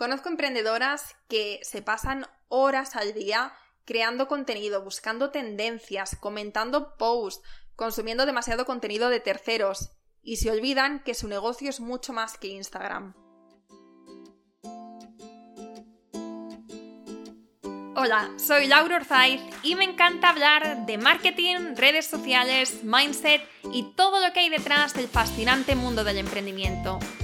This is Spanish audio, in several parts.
Conozco emprendedoras que se pasan horas al día creando contenido, buscando tendencias, comentando posts, consumiendo demasiado contenido de terceros y se olvidan que su negocio es mucho más que Instagram. Hola, soy Laura Orzaiz y me encanta hablar de marketing, redes sociales, mindset y todo lo que hay detrás del fascinante mundo del emprendimiento.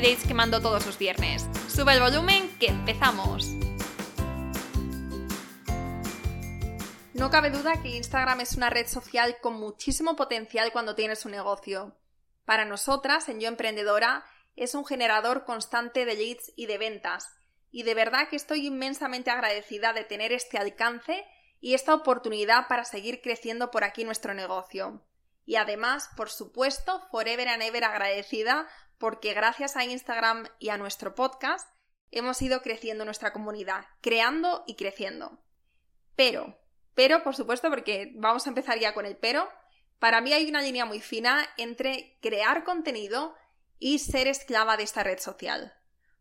dates que mando todos los viernes. Sube el volumen que empezamos. No cabe duda que Instagram es una red social con muchísimo potencial cuando tienes un negocio. Para nosotras, en Yo Emprendedora, es un generador constante de leads y de ventas. Y de verdad que estoy inmensamente agradecida de tener este alcance y esta oportunidad para seguir creciendo por aquí nuestro negocio. Y además, por supuesto, forever and ever agradecida porque gracias a Instagram y a nuestro podcast hemos ido creciendo nuestra comunidad, creando y creciendo. Pero, pero por supuesto, porque vamos a empezar ya con el pero, para mí hay una línea muy fina entre crear contenido y ser esclava de esta red social.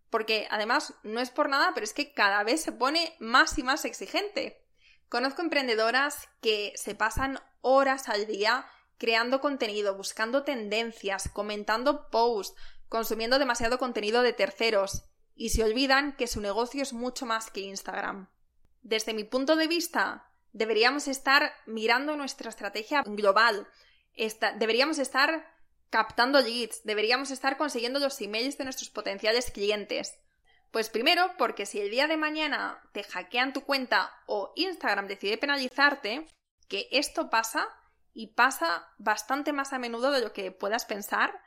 Porque además no es por nada, pero es que cada vez se pone más y más exigente. Conozco emprendedoras que se pasan horas al día creando contenido, buscando tendencias, comentando posts, consumiendo demasiado contenido de terceros y se olvidan que su negocio es mucho más que Instagram. Desde mi punto de vista, deberíamos estar mirando nuestra estrategia global, deberíamos estar captando leads, deberíamos estar consiguiendo los emails de nuestros potenciales clientes. Pues primero, porque si el día de mañana te hackean tu cuenta o Instagram decide penalizarte, que esto pasa, y pasa bastante más a menudo de lo que puedas pensar,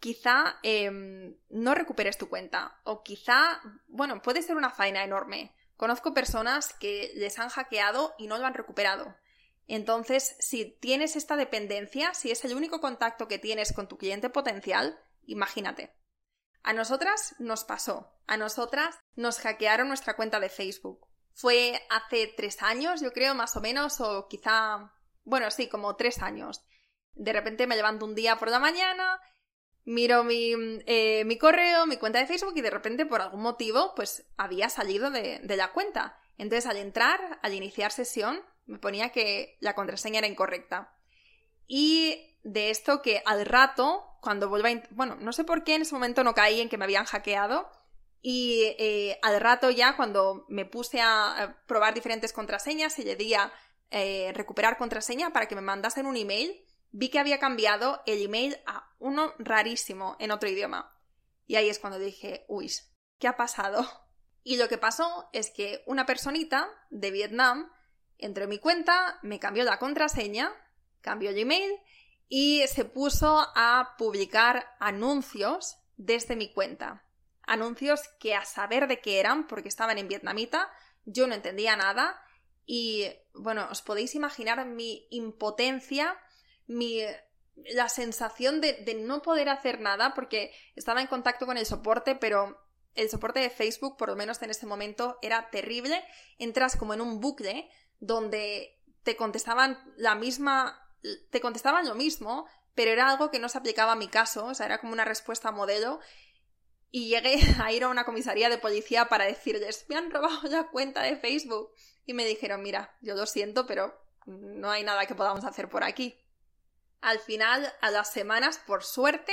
quizá em, no recuperes tu cuenta o quizá, bueno, puede ser una faena enorme. Conozco personas que les han hackeado y no lo han recuperado. Entonces, si tienes esta dependencia, si es el único contacto que tienes con tu cliente potencial, imagínate. A nosotras nos pasó, a nosotras nos hackearon nuestra cuenta de Facebook. Fue hace tres años, yo creo, más o menos, o quizá bueno, sí, como tres años. De repente me levanto un día por la mañana, miro mi, eh, mi correo, mi cuenta de Facebook y de repente por algún motivo pues había salido de, de la cuenta. Entonces al entrar, al iniciar sesión, me ponía que la contraseña era incorrecta. Y de esto que al rato, cuando vuelva a... Bueno, no sé por qué en ese momento no caí en que me habían hackeado. Y eh, al rato ya, cuando me puse a probar diferentes contraseñas y le di a eh, recuperar contraseña para que me mandasen un email, vi que había cambiado el email a uno rarísimo en otro idioma. Y ahí es cuando dije, uy, ¿qué ha pasado? Y lo que pasó es que una personita de Vietnam entró en mi cuenta, me cambió la contraseña, cambió el email y se puso a publicar anuncios desde mi cuenta. Anuncios que a saber de qué eran, porque estaban en vietnamita, yo no entendía nada y bueno, os podéis imaginar mi impotencia, mi, la sensación de, no poder hacer nada porque estaba en contacto con el soporte, pero el soporte de Facebook, por lo menos en ese momento, era terrible. Entras como en un bucle donde te contestaban la misma, te contestaban lo mismo, pero era algo que no se aplicaba a mi caso, o sea, era como una respuesta modelo. Y llegué a ir a una comisaría de policía para decirles, me han robado la cuenta de Facebook y me dijeron, mira, yo lo siento, pero no hay nada que podamos hacer por aquí. Al final, a las semanas, por suerte,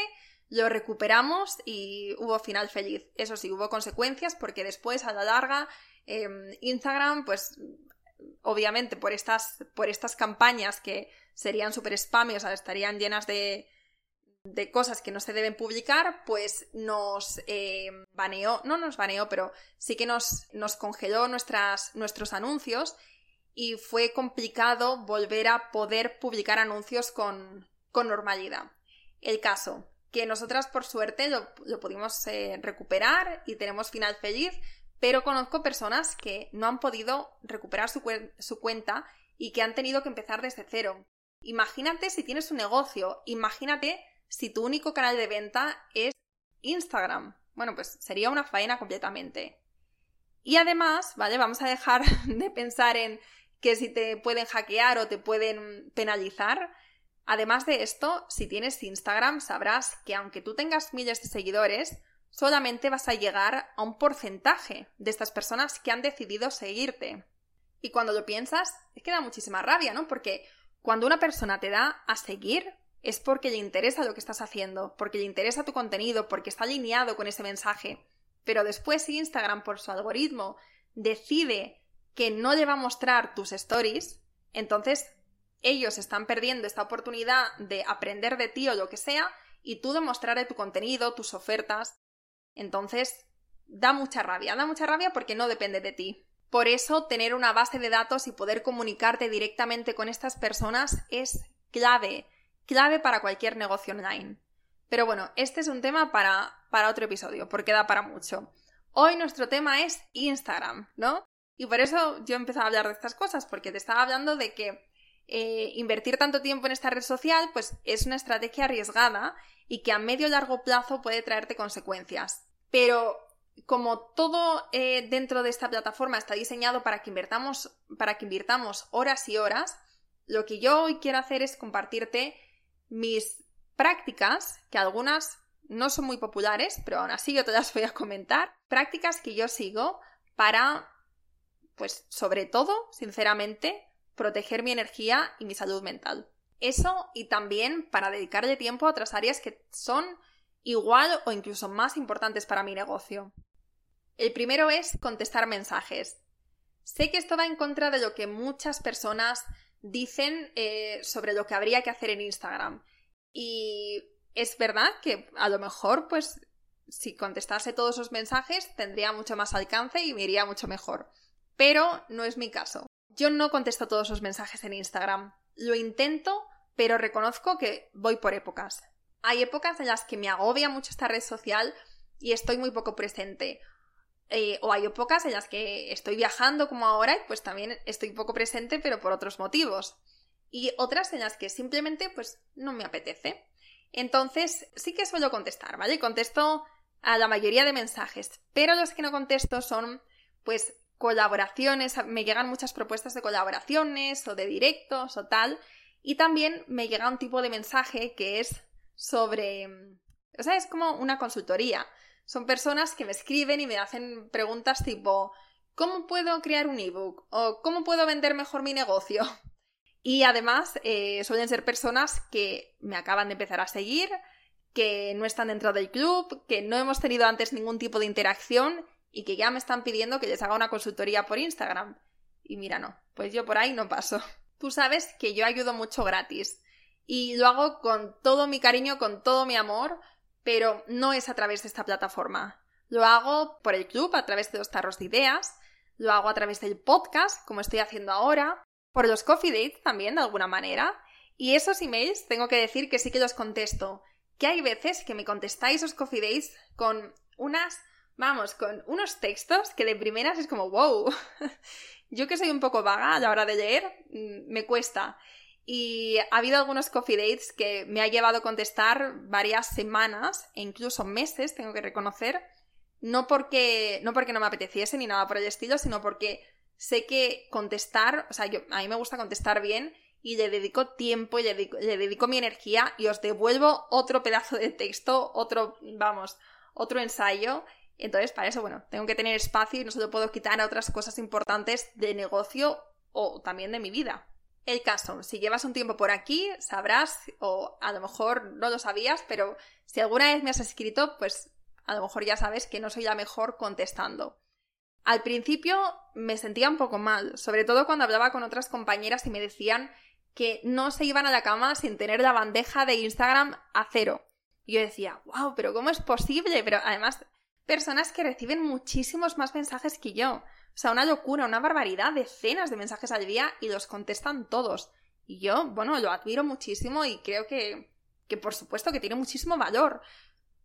lo recuperamos y hubo final feliz. Eso sí, hubo consecuencias porque después, a la larga, em, Instagram, pues obviamente por estas, por estas campañas que serían súper spam, o sea, estarían llenas de, de cosas que no se deben publicar, pues nos eh, baneó, no nos baneó, pero sí que nos, nos congeló nuestras, nuestros anuncios y fue complicado volver a poder publicar anuncios con, con normalidad. El caso, que nosotras por suerte lo, pudimos eh, recuperar y tenemos final feliz, pero conozco personas que no han podido recuperar su cuenta y que han tenido que empezar desde cero. Imagínate si tienes un negocio, imagínate si tu único canal de venta es Instagram. Bueno, pues sería una faena completamente. Y además, ¿vale? Vamos a dejar de pensar en que si te pueden hackear o te pueden penalizar. Además de esto, si tienes Instagram, sabrás que aunque tú tengas miles de seguidores, solamente vas a llegar a un porcentaje de estas personas que han decidido seguirte. Y cuando lo piensas, es que da muchísima rabia, ¿no? Porque cuando una persona te da a seguir, es porque le interesa lo que estás haciendo, porque le interesa tu contenido, porque está alineado con ese mensaje. Pero después si Instagram por su algoritmo decide que no le va a mostrar tus stories, entonces ellos están perdiendo esta oportunidad de aprender de ti o lo que sea y tú de mostrar tu contenido, tus ofertas. Entonces, da mucha rabia, da mucha rabia porque no depende de ti. Por eso, tener una base de datos y poder comunicarte directamente con estas personas es clave, clave para cualquier negocio online. Pero bueno, este es un tema para, para otro episodio, porque da para mucho. Hoy nuestro tema es Instagram, ¿no? Y por eso yo empecé a hablar de estas cosas, porque te estaba hablando de que eh, invertir tanto tiempo en esta red social, pues es una estrategia arriesgada y que a medio y largo plazo puede traerte consecuencias. Pero como todo eh, dentro de esta plataforma está diseñado para que invertamos, para que invirtamos horas y horas, lo que yo hoy quiero hacer es compartirte mis prácticas, que algunas no son muy populares, pero aún así yo te las voy a comentar, prácticas que yo sigo para, pues sobre todo, sinceramente, proteger mi energía y mi salud mental. Eso y también para dedicarle tiempo a otras áreas que son igual o incluso más importantes para mi negocio. El primero es contestar mensajes. Sé que esto va en contra de lo que muchas personas dicen eh, sobre lo que habría que hacer en Instagram. Y es verdad que a lo mejor, pues, si contestase todos esos mensajes, tendría mucho más alcance y me iría mucho mejor. Pero no es mi caso. Yo no contesto todos esos mensajes en Instagram. Lo intento, pero reconozco que voy por épocas. Hay épocas en las que me agobia mucho esta red social y estoy muy poco presente. Eh, o hay épocas en las que estoy viajando como ahora y pues también estoy poco presente pero por otros motivos. Y otras en las que simplemente pues no me apetece. Entonces sí que suelo contestar, ¿vale? Contesto a la mayoría de mensajes, pero los que no contesto son pues colaboraciones, me llegan muchas propuestas de colaboraciones o de directos o tal, y también me llega un tipo de mensaje que es sobre, o sea, es como una consultoría. Son personas que me escriben y me hacen preguntas tipo ¿Cómo puedo crear un ebook? o ¿Cómo puedo vender mejor mi negocio? Y además eh, suelen ser personas que me acaban de empezar a seguir, que no están dentro del club, que no hemos tenido antes ningún tipo de interacción y que ya me están pidiendo que les haga una consultoría por Instagram. Y mira, no, pues yo por ahí no paso. Tú sabes que yo ayudo mucho gratis y lo hago con todo mi cariño, con todo mi amor, pero no es a través de esta plataforma. Lo hago por el club, a través de los tarros de ideas, lo hago a través del podcast, como estoy haciendo ahora, por los coffee dates también, de alguna manera. Y esos emails tengo que decir que sí que los contesto. Que hay veces que me contestáis esos coffee dates con unas, vamos, con unos textos que de primeras es como, wow. Yo que soy un poco vaga a la hora de leer, mm, me cuesta. Y ha habido algunos coffee dates que me ha llevado a contestar varias semanas e incluso meses, tengo que reconocer, no porque, no porque no me apeteciese ni nada por el estilo, sino porque sé que contestar, o sea, yo, a mí me gusta contestar bien y le dedico tiempo y le dedico, le dedico mi energía y os devuelvo otro pedazo de texto, otro, vamos, otro ensayo. Entonces, para eso, bueno, tengo que tener espacio y no se lo puedo quitar a otras cosas importantes de negocio o también de mi vida. El caso, si llevas un tiempo por aquí, sabrás, o a lo mejor no lo sabías, pero si alguna vez me has escrito, pues a lo mejor ya sabes que no soy la mejor contestando. Al principio me sentía un poco mal, sobre todo cuando hablaba con otras compañeras y me decían que no se iban a la cama sin tener la bandeja de Instagram a cero. Yo decía, wow, pero ¿cómo es posible? Pero además, personas que reciben muchísimos más mensajes que yo. O sea, una locura, una barbaridad, decenas de mensajes al día y los contestan todos. Y yo, bueno, lo admiro muchísimo y creo que, que por supuesto que tiene muchísimo valor.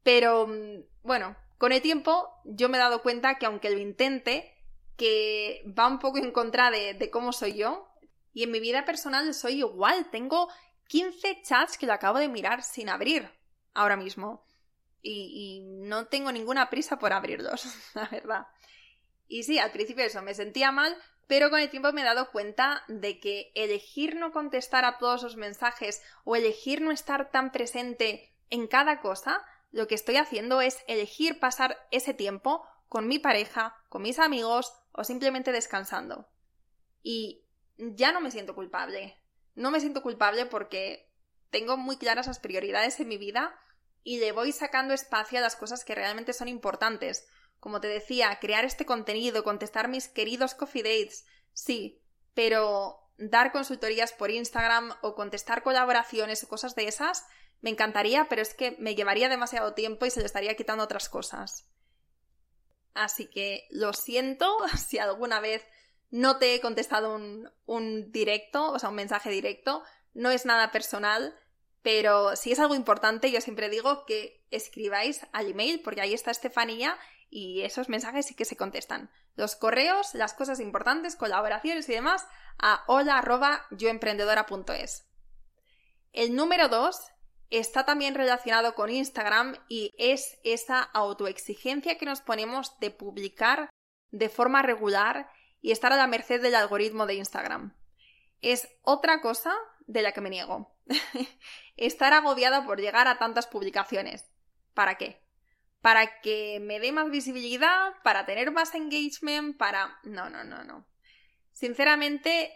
Pero mm, bueno, con el tiempo yo me he dado cuenta que aunque lo intente, que va un poco en contra de, de cómo soy yo. Y en mi vida personal soy igual. Tengo 15 chats que lo acabo de mirar sin abrir ahora mismo. Y, y, no tengo ninguna prisa por abrirlos, la verdad. Y sí, al principio eso, me sentía mal, pero con el tiempo me he dado cuenta de que elegir no contestar a todos los mensajes o elegir no estar tan presente en cada cosa, lo que estoy haciendo es elegir pasar ese tiempo con mi pareja, con mis amigos o simplemente descansando. Y ya no me siento culpable. No me siento culpable porque tengo muy claras las prioridades en mi vida y le voy sacando espacio a las cosas que realmente son importantes, como te decía, crear este contenido, contestar mis queridos coffee dates, sí, pero dar consultorías por Instagram o contestar colaboraciones o cosas de esas, me encantaría, pero es que me llevaría demasiado tiempo y se le estaría quitando otras cosas. Así que lo siento si alguna vez no te he contestado un, un directo, o sea, un mensaje directo, no es nada personal, pero si es algo importante, yo siempre digo que escribáis al email, porque ahí está Estefanía y esos mensajes sí que se contestan. Los correos, las cosas importantes, colaboraciones y demás a hola.yoemprendedora.es. El número dos está también relacionado con Instagram y es esa autoexigencia que nos ponemos de publicar de forma regular y estar a la merced del algoritmo de Instagram. Es otra cosa de la que me niego. estar agobiada por llegar a tantas publicaciones. ¿Para qué? Para que me dé más visibilidad, para tener más engagement, para... No, no, no, no. Sinceramente,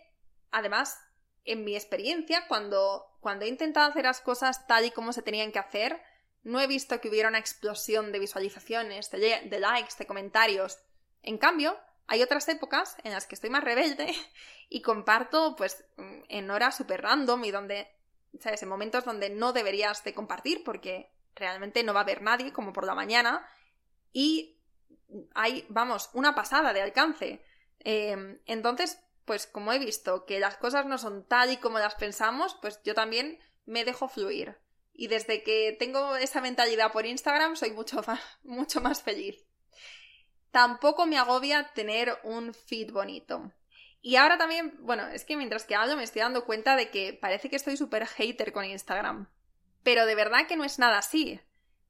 además, en mi experiencia, cuando, cuando he intentado hacer las cosas tal y como se tenían que hacer, no he visto que hubiera una explosión de visualizaciones, de, likes, de comentarios. En cambio, hay otras épocas en las que estoy más rebelde y comparto pues en horas super random y donde, ¿sabes? En momentos donde no deberías de compartir porque realmente no va a haber nadie como por la mañana y hay, vamos, una pasada de alcance. Em, entonces, pues como he visto que las cosas no son tal y como las pensamos, pues yo también me dejo fluir. Y desde que tengo esa mentalidad por Instagram soy mucho más, mucho más feliz. Tampoco me agobia tener un feed bonito. Y ahora también, bueno, es que mientras que hablo me estoy dando cuenta de que parece que estoy súper hater con Instagram. Pero de verdad que no es nada así.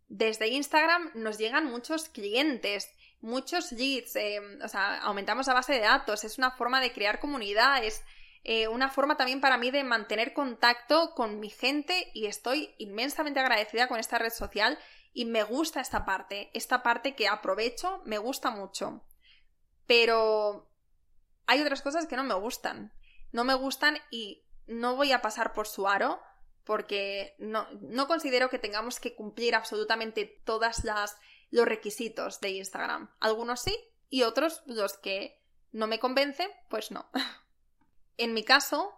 Desde Instagram nos llegan muchos clientes, muchos leads, eh, o sea, aumentamos la base de datos, es una forma de crear comunidad, es eh, una forma también para mí de mantener contacto con mi gente y estoy inmensamente agradecida con esta red social y me gusta esta parte, esta parte que aprovecho, me gusta mucho. Pero hay otras cosas que no me gustan. No me gustan y no voy a pasar por su aro porque no, no considero que tengamos que cumplir absolutamente todas las los requisitos de Instagram. Algunos sí y otros los que no me convencen, pues no. en mi caso,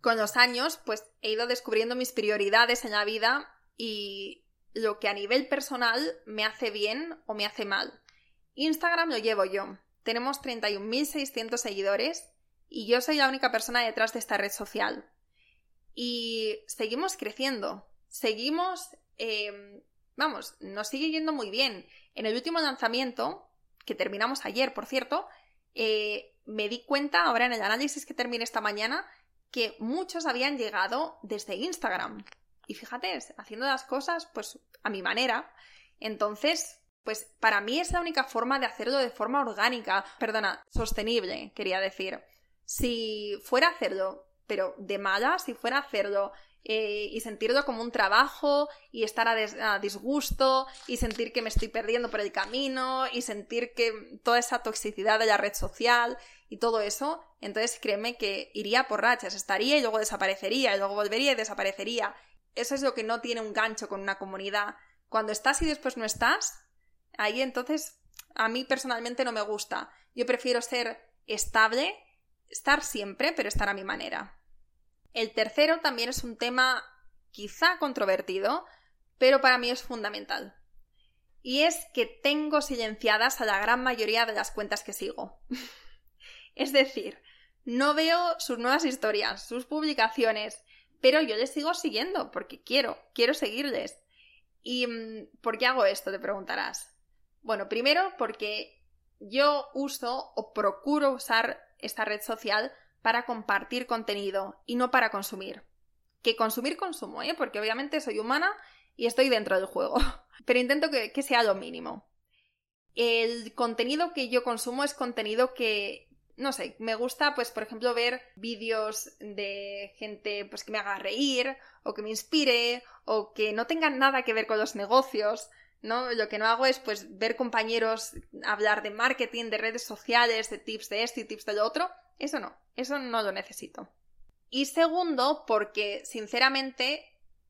con los años, pues he ido descubriendo mis prioridades en la vida y lo que a nivel personal me hace bien o me hace mal. Instagram lo llevo yo. Tenemos 31.600 seguidores y yo soy la única persona detrás de esta red social. Y seguimos creciendo, seguimos, em, vamos, nos sigue yendo muy bien. En el último lanzamiento, que terminamos ayer, por cierto, eh, me di cuenta ahora en el análisis que terminé esta mañana que muchos habían llegado desde Instagram. Y fíjate, haciendo las cosas pues a mi manera. Entonces, pues para mí es la única forma de hacerlo de forma orgánica, perdona, sostenible, quería decir. Si fuera a hacerlo pero de mala si fuera a hacerlo eh, y sentirlo como un trabajo y estar a, disgusto y sentir que me estoy perdiendo por el camino y sentir que toda esa toxicidad de la red social y todo eso, entonces créeme que iría por rachas, estaría y luego desaparecería y luego volvería y desaparecería. Eso es lo que no tiene un gancho con una comunidad. Cuando estás y después no estás, ahí entonces a mí personalmente no me gusta. Yo prefiero ser estable, estar siempre, pero estar a mi manera. El tercero también es un tema quizá controvertido, pero para mí es fundamental. Y es que tengo silenciadas a la gran mayoría de las cuentas que sigo. es decir, no veo sus nuevas historias, sus publicaciones, pero yo les sigo siguiendo porque quiero, quiero seguirles. ¿Y mm, por qué hago esto? Te preguntarás. Bueno, primero porque yo uso o procuro usar esta red social para compartir contenido y no para consumir. Que consumir consumo, ¿eh? Porque obviamente soy humana y estoy dentro del juego. Pero intento que, que sea lo mínimo. El contenido que yo consumo es contenido que, no sé, me gusta, pues, por ejemplo, ver vídeos de gente pues, que me haga reír, o que me inspire, o que no tengan nada que ver con los negocios. ¿no? Lo que no hago es pues ver compañeros hablar de marketing, de redes sociales, de tips de esto y tips de lo otro. Eso no, eso no lo necesito. Y segundo, porque sinceramente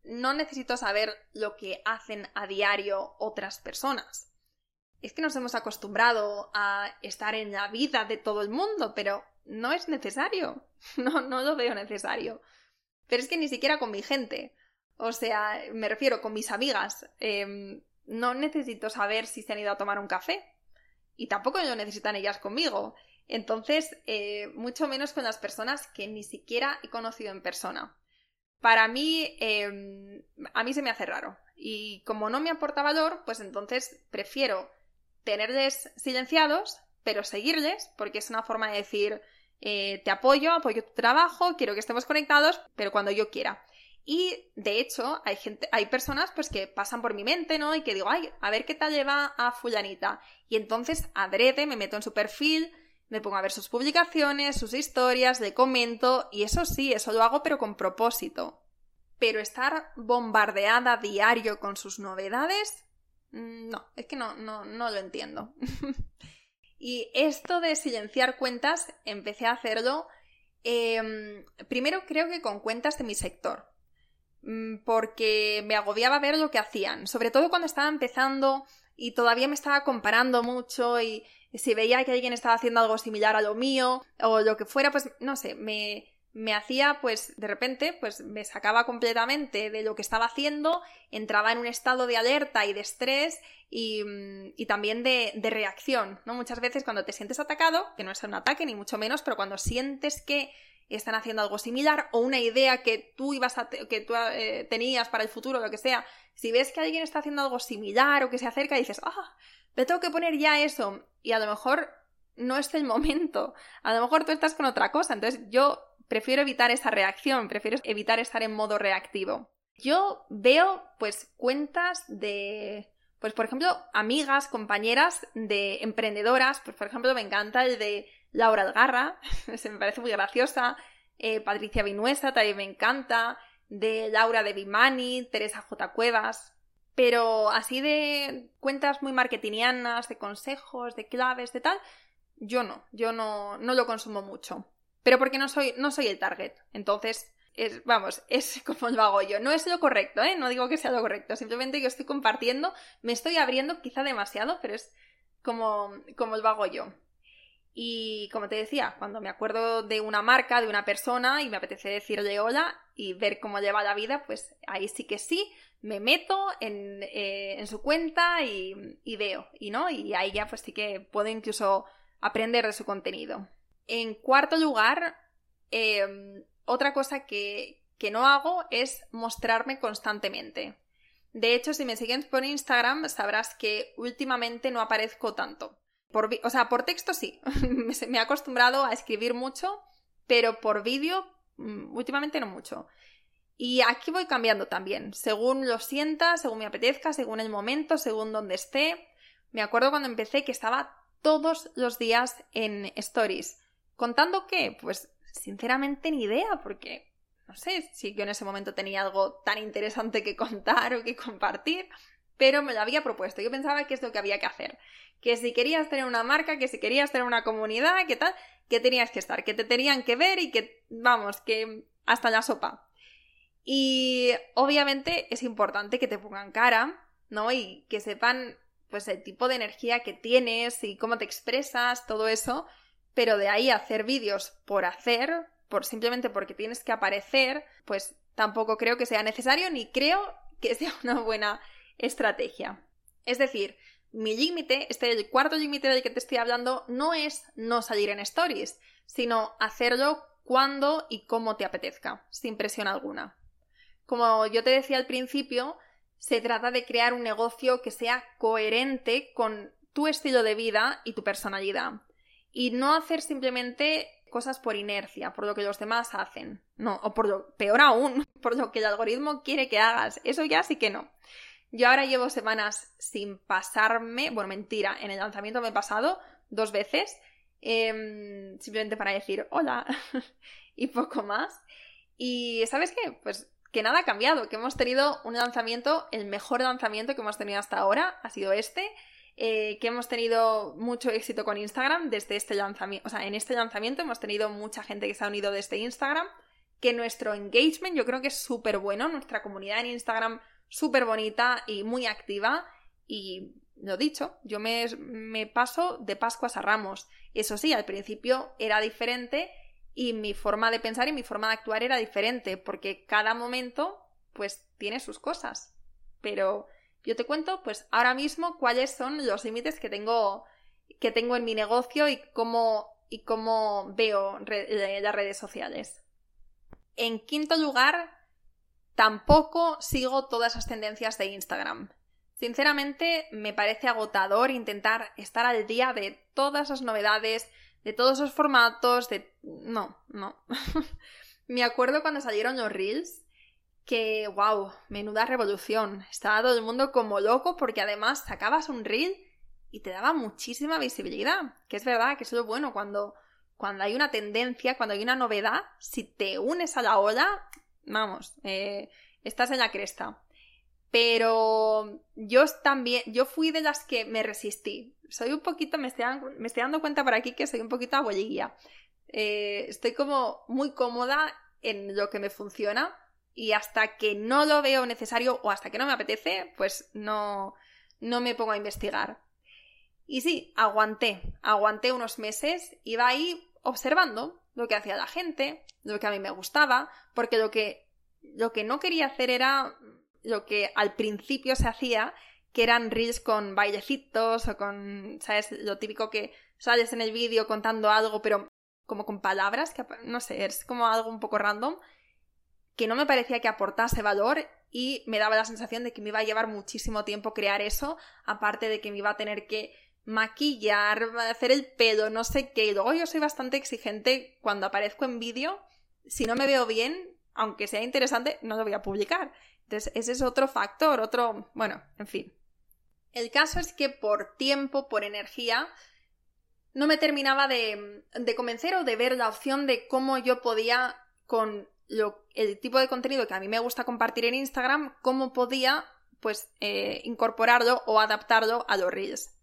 no necesito saber lo que hacen a diario otras personas. Es que nos hemos acostumbrado a estar en la vida de todo el mundo, pero no es necesario. No, no lo veo necesario. Pero es que ni siquiera con mi gente. O sea, me refiero con mis amigas. Em, no necesito saber si se han ido a tomar un café. Y tampoco lo necesitan ellas conmigo. Entonces, eh, mucho menos con las personas que ni siquiera he conocido en persona. Para mí, em, a mí se me hace raro. Y como no me aporta valor, pues entonces prefiero tenerles silenciados, pero seguirles, porque es una forma de decir, eh, te apoyo, apoyo tu trabajo, quiero que estemos conectados, pero cuando yo quiera. Y de hecho, hay gente, hay personas pues que pasan por mi mente, ¿no? Y que digo, ay, a ver qué tal lleva a fulanita. Y entonces adrede, me meto en su perfil, me pongo a ver sus publicaciones, sus historias, le comento, y eso sí, eso lo hago pero con propósito. Pero estar bombardeada diario con sus novedades, mm, no, es que no, no, no lo entiendo. y esto de silenciar cuentas, empecé a hacerlo em, primero creo que con cuentas de mi sector. Mm, porque me agobiaba ver lo que hacían, sobre todo cuando estaba empezando y todavía me estaba comparando mucho y si veía que alguien estaba haciendo algo similar a lo mío o lo que fuera, pues no sé, me, me hacía pues de repente pues me sacaba completamente de lo que estaba haciendo, entraba en un estado de alerta y de estrés y, mm, y también de, de, reacción, ¿no? Muchas veces cuando te sientes atacado, que no es un ataque ni mucho menos, pero cuando sientes que están haciendo algo similar o una idea que tú ibas a que tú eh, tenías para el futuro, lo que sea, si ves que alguien está haciendo algo similar o que se acerca, dices, ah, me tengo que poner ya eso y a lo mejor no es el momento, a lo mejor tú estás con otra cosa, entonces yo prefiero evitar esa reacción, prefiero evitar estar en modo reactivo. Yo veo pues cuentas de pues por ejemplo, amigas, compañeras de emprendedoras, pues por ejemplo me encanta el de Laura Algarra, se me parece muy graciosa, eh, Patricia Vinuesa también me encanta, de Laura de Bimani, Teresa J. Cuevas, pero así de cuentas muy marketingianas, de consejos, de claves, de tal, yo no, yo no, no lo consumo mucho. Pero porque no soy, no soy el target. Entonces, es, vamos, es como lo hago yo. No es lo correcto, ¿eh? No digo que sea lo correcto. Simplemente que estoy compartiendo, me estoy abriendo quizá demasiado, pero es como, como lo hago yo. Y como te decía, cuando me acuerdo de una marca, de una persona y me apetece decirle hola y ver cómo lleva la vida, pues ahí sí que sí, me meto en, eh, su cuenta y, veo, y no, y ahí ya pues sí que puedo incluso aprender de su contenido. En cuarto lugar, em, otra cosa que, que no hago es mostrarme constantemente. De hecho, si me sigues por Instagram, sabrás que últimamente no aparezco tanto o sea, por texto sí. me he acostumbrado a escribir mucho, pero por vídeo mm, últimamente no mucho. Y aquí voy cambiando también, según lo sienta, según me apetezca, según el momento, según donde esté. Me acuerdo cuando empecé que estaba todos los días en stories. ¿Contando qué? Pues sinceramente ni idea, porque no sé si yo en ese momento tenía algo tan interesante que contar o que compartir, pero me lo había propuesto. Yo pensaba que es lo que había que hacer que si querías tener una marca, que si querías tener una comunidad, que tal, que tenías que estar, que te tenían que ver y que, vamos, que hasta la sopa. Y obviamente es importante que te pongan cara, ¿no? Y que sepan, pues, el tipo de energía que tienes y cómo te expresas, todo eso, pero de ahí hacer vídeos por hacer, por simplemente porque tienes que aparecer, pues tampoco creo que sea necesario ni creo que sea una buena estrategia. Es decir, mi límite, este cuarto límite del que te estoy hablando, no es no salir en stories, sino hacerlo cuando y cómo te apetezca, sin presión alguna. como yo te decía al principio, se trata de crear un negocio que sea coherente con tu estilo de vida y tu personalidad. Y no hacer simplemente cosas por inercia, por lo que los demás hacen. No, o por lo peor aún, por lo que el algoritmo quiere que hagas. Eso ya sí que no. Yo ahora llevo semanas sin pasarme, bueno, mentira, en el lanzamiento me he pasado dos veces, em, simplemente para decir hola y poco más. Y ¿sabes qué? Pues que nada ha cambiado, que hemos tenido un lanzamiento, el mejor lanzamiento que hemos tenido hasta ahora ha sido este, eh, que hemos tenido mucho éxito con Instagram desde este lanzamiento, o sea, en este lanzamiento hemos tenido mucha gente que se ha unido desde Instagram, que nuestro engagement yo creo que es súper bueno, nuestra comunidad en Instagram súper bonita y muy activa y lo dicho, yo me, me paso de Pascuas a Ramos. Eso sí, al principio era diferente y mi forma de pensar y mi forma de actuar era diferente, porque cada momento pues tiene sus cosas. Pero yo te cuento pues ahora mismo cuáles son los límites que tengo que tengo en mi negocio y cómo y cómo veo las redes sociales. En quinto lugar, tampoco sigo todas las tendencias de Instagram. Sinceramente, me parece agotador intentar estar al día de todas las novedades, de todos los formatos, de... No, no. Me acuerdo cuando salieron los reels que, wow, menuda revolución. Estaba todo el mundo como loco porque además sacabas un reel y te daba muchísima visibilidad. Que es verdad que es bueno cuando, cuando hay una tendencia, cuando hay una novedad, si te unes a la ola, vamos, eh, estás en la cresta. Pero yo también, yo fui de las que me resistí. Soy un poquito, me estoy, dando cuenta por aquí que soy un poquito abuelilla. Eh, estoy como muy cómoda en lo que me funciona y hasta que no lo veo necesario o hasta que no me apetece, pues no, no me pongo a investigar. Y sí, aguanté, aguanté unos meses, iba ahí observando lo que hacía la gente, lo que a mí me gustaba, porque lo que, lo que no quería hacer era lo que al principio se hacía, que eran reels con bailecitos o con, ¿sabes? Lo típico que sales en el vídeo contando algo, pero como con palabras, que no sé, es como algo un poco random, que no me parecía que aportase valor y me daba la sensación de que me iba a llevar muchísimo tiempo crear eso, aparte de que me iba a tener que maquillar, hacer el pelo, no sé qué. Luego yo soy bastante exigente cuando aparezco en vídeo. Si no me veo bien, aunque sea interesante, no lo voy a publicar. Entonces, ese es otro factor, otro, bueno, en fin. El caso es que por tiempo, por energía, no me terminaba de, convencer o de ver la opción de cómo yo podía, con lo, el tipo de contenido que a mí me gusta compartir en Instagram, cómo podía, pues, eh, incorporarlo o adaptarlo a los Reels.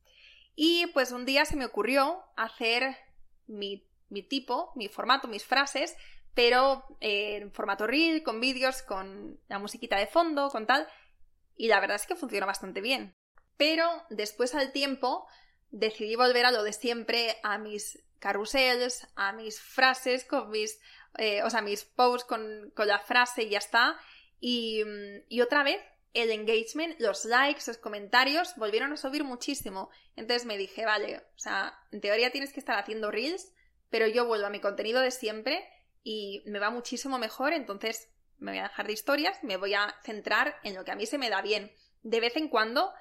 Y pues un día se me ocurrió hacer mi, mi tipo, mi formato, mis frases pero eh, en formato reel, con vídeos, con la musiquita de fondo, con tal. Y la verdad es que funciona bastante bien. Pero después al tiempo decidí volver a lo de siempre, a mis carrusels, a mis frases, con mis, eh, o sea, mis posts con, la frase y ya está. Y, mm, y otra vez el engagement, los likes, los comentarios volvieron a subir muchísimo. Entonces me dije, vale, o sea, en teoría tienes que estar haciendo reels, pero yo vuelvo a mi contenido de siempre y me va muchísimo mejor, entonces me voy a dejar de historias, me voy a centrar en lo que a mí se me da bien. De vez en cuando, o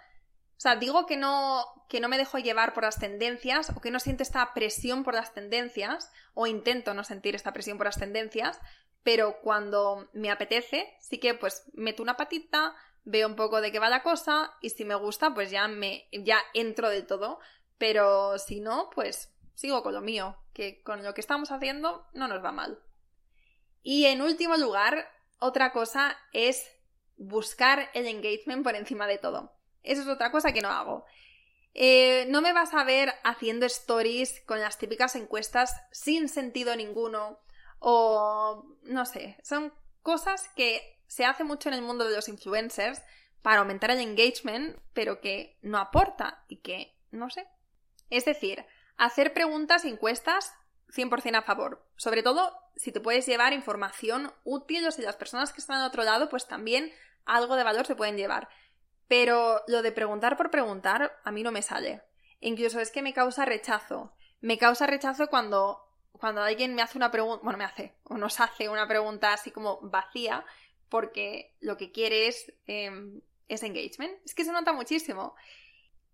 sea, digo que no, que no me dejo llevar por las tendencias o que no siento esta presión por las tendencias o intento no sentir esta presión por las tendencias, pero cuando me apetece, sí que pues meto una patita, veo un poco de qué va la cosa y si me gusta, pues ya me ya entro del todo, pero si no, pues sigo con lo mío, que con lo que estamos haciendo no nos va mal. Y en último lugar, otra cosa es buscar el engagement por encima de todo. Eso es otra cosa que no hago. Eh, no me vas a ver haciendo stories con las típicas encuestas sin sentido ninguno o no sé, son cosas que se hace mucho en el mundo de los influencers para aumentar el engagement, pero que no aporta y que no sé. Es decir, hacer preguntas y encuestas 100% a favor. Sobre todo si te puedes llevar información útil o si las personas que están al otro lado pues también algo de valor se pueden llevar. Pero lo de preguntar por preguntar a mí no me sale. Incluso es que me causa rechazo. Me causa rechazo cuando, cuando alguien me hace una pregunta, bueno, me hace, o nos hace una pregunta así como vacía, porque lo que quiere es, em, es engagement. Es que se nota muchísimo.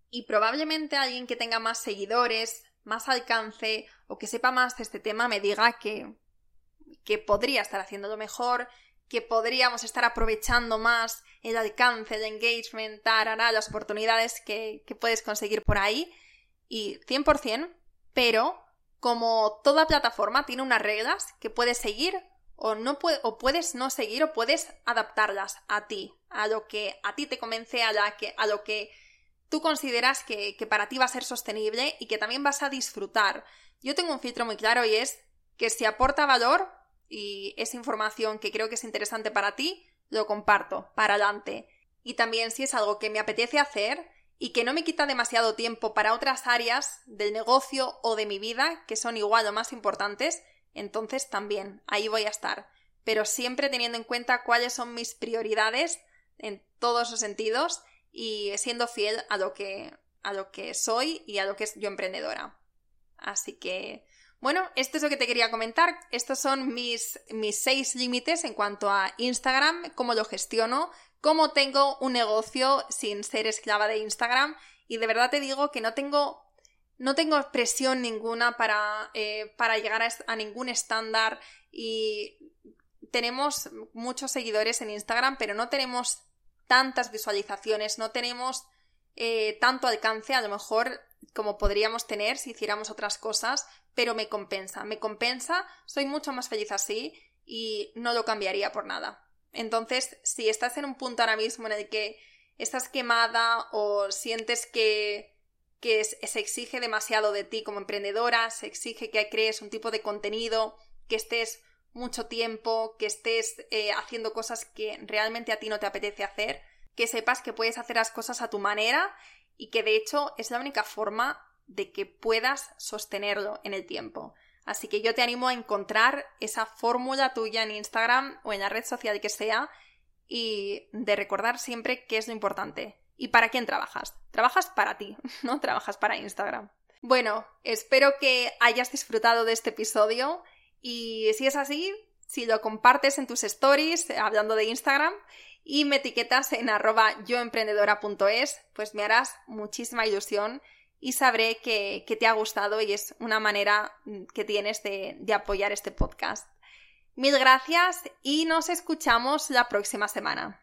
Y probablemente alguien que tenga más seguidores, más alcance o que sepa más de este tema me diga que, que podría estar haciéndolo mejor, que podríamos estar aprovechando más el alcance, el engagement, tarara, las oportunidades que, que puedes conseguir por ahí. Y 100%, pero como toda plataforma tiene unas reglas que puedes seguir o, no o puedes no seguir o puedes adaptarlas a ti, a lo que a ti te convence, a, la que, a lo que tú consideras que, que para ti va a ser sostenible y que también vas a disfrutar. Yo tengo un filtro muy claro y es que si aporta valor y es información que creo que es interesante para ti, lo comparto, para adelante. Y también si es algo que me apetece hacer y que no me quita demasiado tiempo para otras áreas del negocio o de mi vida que son igual o más importantes, entonces también ahí voy a estar. Pero siempre teniendo en cuenta cuáles son mis prioridades en todos los sentidos y siendo fiel a lo que, a lo que soy y a lo que es yo emprendedora. Así que, bueno, esto es lo que te quería comentar. Estos son mis, mis seis límites en cuanto a Instagram, cómo lo gestiono, cómo tengo un negocio sin ser esclava de Instagram. Y de verdad te digo que no tengo, no tengo presión ninguna para, eh, para llegar a, ningún estándar y tenemos muchos seguidores en Instagram, pero no tenemos tantas visualizaciones, no tenemos eh, tanto alcance a lo mejor como podríamos tener si hiciéramos otras cosas, pero me compensa, me compensa, soy mucho más feliz así y no lo cambiaría por nada. Entonces, si estás en un punto ahora mismo en el que estás quemada o sientes que, que se exige demasiado de ti como emprendedora, se exige que crees un tipo de contenido, que estés mucho tiempo, que estés eh, haciendo cosas que realmente a ti no te apetece hacer, que sepas que puedes hacer las cosas a tu manera y que de hecho es la única forma de que puedas sostenerlo en el tiempo. Así que yo te animo a encontrar esa fórmula tuya en Instagram o en la red social que sea y de recordar siempre qué es lo importante y para quién trabajas. Trabajas para ti, no trabajas para Instagram. Bueno, espero que hayas disfrutado de este episodio y si es así, si lo compartes en tus stories, hablando de Instagram, y me etiquetas en arroba yoemprendedora.es, pues me harás muchísima ilusión y sabré que, te ha gustado y es una manera que tienes de, de apoyar este podcast. Mil gracias y nos escuchamos la próxima semana.